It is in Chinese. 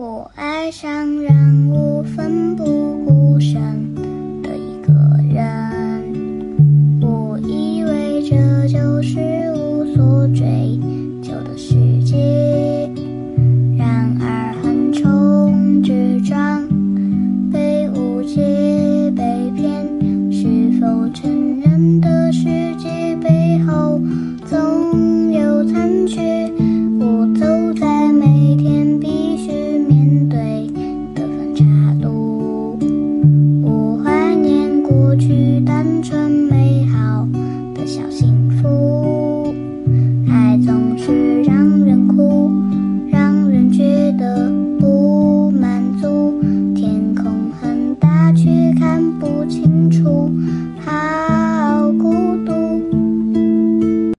我爱上让我奋不顾身的一个人我以为这就是单纯。